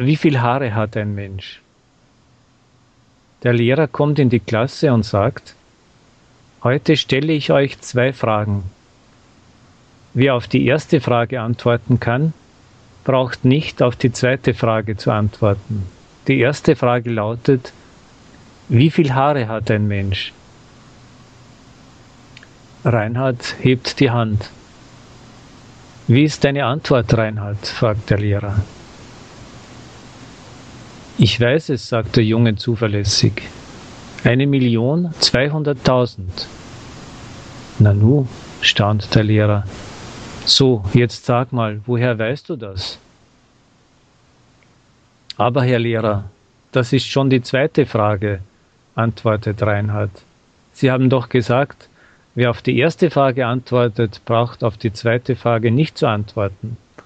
Wie viel Haare hat ein Mensch? Der Lehrer kommt in die Klasse und sagt, heute stelle ich euch zwei Fragen. Wer auf die erste Frage antworten kann, braucht nicht auf die zweite Frage zu antworten. Die erste Frage lautet, wie viel Haare hat ein Mensch? Reinhard hebt die Hand. Wie ist deine Antwort, Reinhard? fragt der Lehrer. Ich weiß es, sagt der Junge zuverlässig. Eine Million zweihunderttausend. Nanu, staunt der Lehrer. So, jetzt sag mal, woher weißt du das? Aber, Herr Lehrer, das ist schon die zweite Frage, antwortet Reinhard. Sie haben doch gesagt, wer auf die erste Frage antwortet, braucht auf die zweite Frage nicht zu antworten.